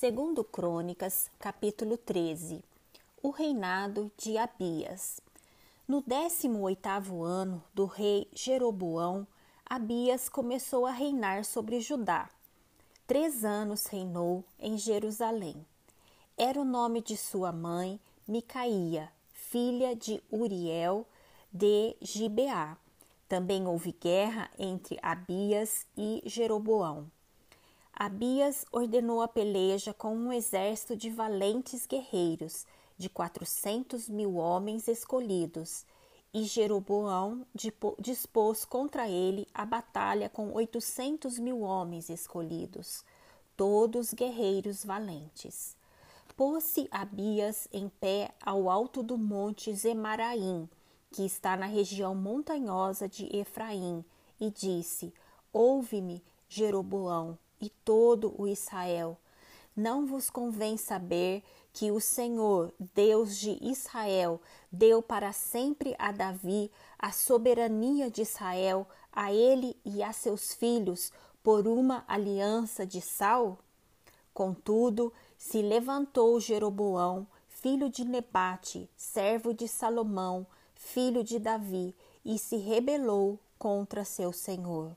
Segundo Crônicas, capítulo 13. O reinado de Abias. No 18º ano do rei Jeroboão, Abias começou a reinar sobre Judá. Três anos reinou em Jerusalém. Era o nome de sua mãe, Micaía, filha de Uriel de Gibeá. Também houve guerra entre Abias e Jeroboão. Abias ordenou a peleja com um exército de valentes guerreiros, de quatrocentos mil homens escolhidos, e Jeroboão dispôs contra ele a batalha com oitocentos mil homens escolhidos, todos guerreiros valentes. Pôs-se Abias em pé ao alto do monte Zemaraim, que está na região montanhosa de Efraim, e disse: Ouve-me, Jeroboão, e todo o Israel. Não vos convém saber que o Senhor, Deus de Israel, deu para sempre a Davi a soberania de Israel, a ele e a seus filhos, por uma aliança de sal? Contudo, se levantou Jeroboão, filho de Nebate, servo de Salomão, filho de Davi, e se rebelou contra seu senhor.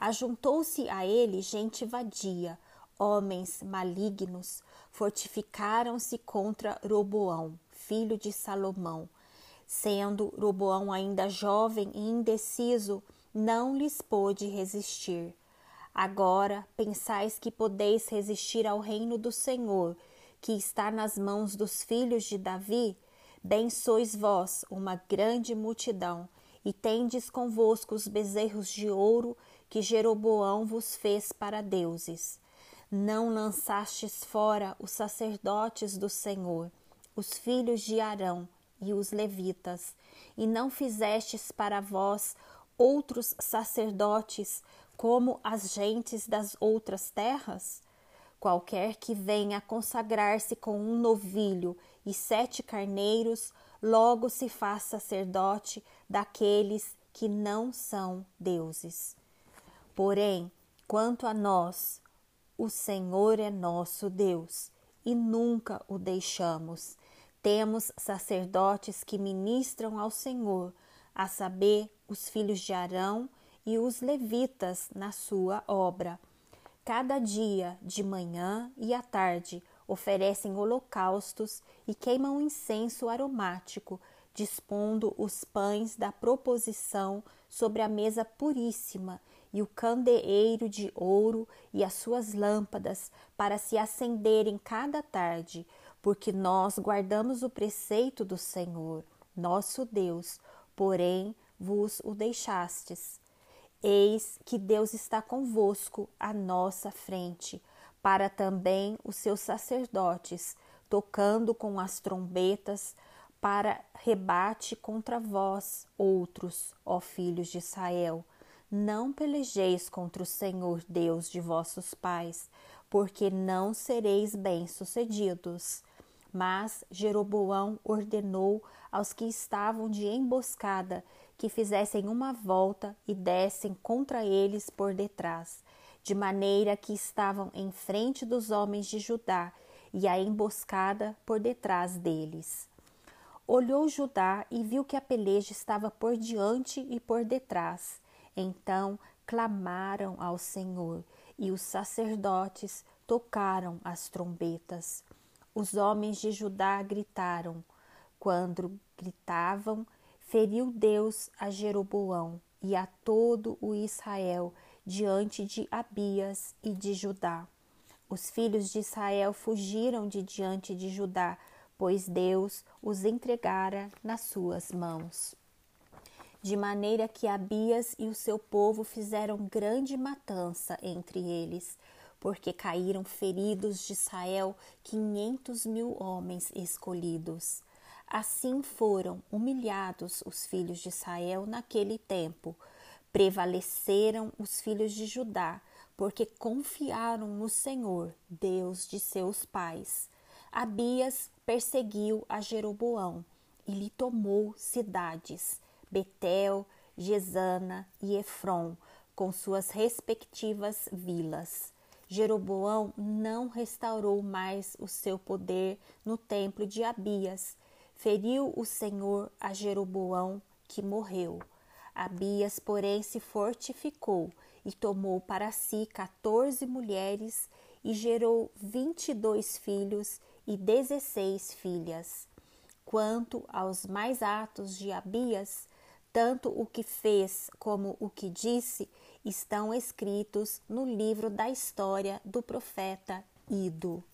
Ajuntou-se a ele gente vadia, homens malignos, fortificaram-se contra Roboão, filho de Salomão. Sendo Roboão ainda jovem e indeciso, não lhes pôde resistir. Agora pensais que podeis resistir ao reino do Senhor, que está nas mãos dos filhos de Davi? Bem sois vós, uma grande multidão, e tendes convosco os bezerros de ouro que Jeroboão vos fez para deuses. Não lançastes fora os sacerdotes do Senhor, os filhos de Arão e os levitas, e não fizestes para vós outros sacerdotes como as gentes das outras terras? Qualquer que venha consagrar-se com um novilho e sete carneiros, logo se faz sacerdote daqueles que não são deuses. Porém, quanto a nós, o Senhor é nosso Deus e nunca o deixamos. Temos sacerdotes que ministram ao Senhor, a saber, os filhos de Arão e os levitas na sua obra. Cada dia, de manhã e à tarde, oferecem holocaustos e queimam incenso aromático, dispondo os pães da proposição sobre a mesa puríssima e o candeeiro de ouro e as suas lâmpadas para se acenderem cada tarde, porque nós guardamos o preceito do Senhor, nosso Deus, porém vos o deixastes. Eis que Deus está convosco à nossa frente, para também os seus sacerdotes, tocando com as trombetas, para rebate contra vós, outros, ó filhos de Israel não pelejeis contra o Senhor Deus de vossos pais, porque não sereis bem-sucedidos. Mas Jeroboão ordenou aos que estavam de emboscada que fizessem uma volta e dessem contra eles por detrás, de maneira que estavam em frente dos homens de Judá e a emboscada por detrás deles. Olhou Judá e viu que a peleja estava por diante e por detrás então clamaram ao Senhor e os sacerdotes tocaram as trombetas. Os homens de Judá gritaram. Quando gritavam, feriu Deus a Jeroboão e a todo o Israel diante de Abias e de Judá. Os filhos de Israel fugiram de diante de Judá, pois Deus os entregara nas suas mãos de maneira que Abias e o seu povo fizeram grande matança entre eles, porque caíram feridos de Israel quinhentos mil homens escolhidos. Assim foram humilhados os filhos de Israel naquele tempo. Prevaleceram os filhos de Judá, porque confiaram no Senhor, Deus de seus pais. Abias perseguiu a Jeroboão e lhe tomou cidades Betel, Gesana e Efron, com suas respectivas vilas. Jeroboão não restaurou mais o seu poder no templo de Abias. Feriu o Senhor a Jeroboão, que morreu. Abias, porém, se fortificou e tomou para si quatorze mulheres e gerou vinte e dois filhos e dezesseis filhas. Quanto aos mais atos de Abias, tanto o que fez como o que disse estão escritos no livro da história do profeta Ido.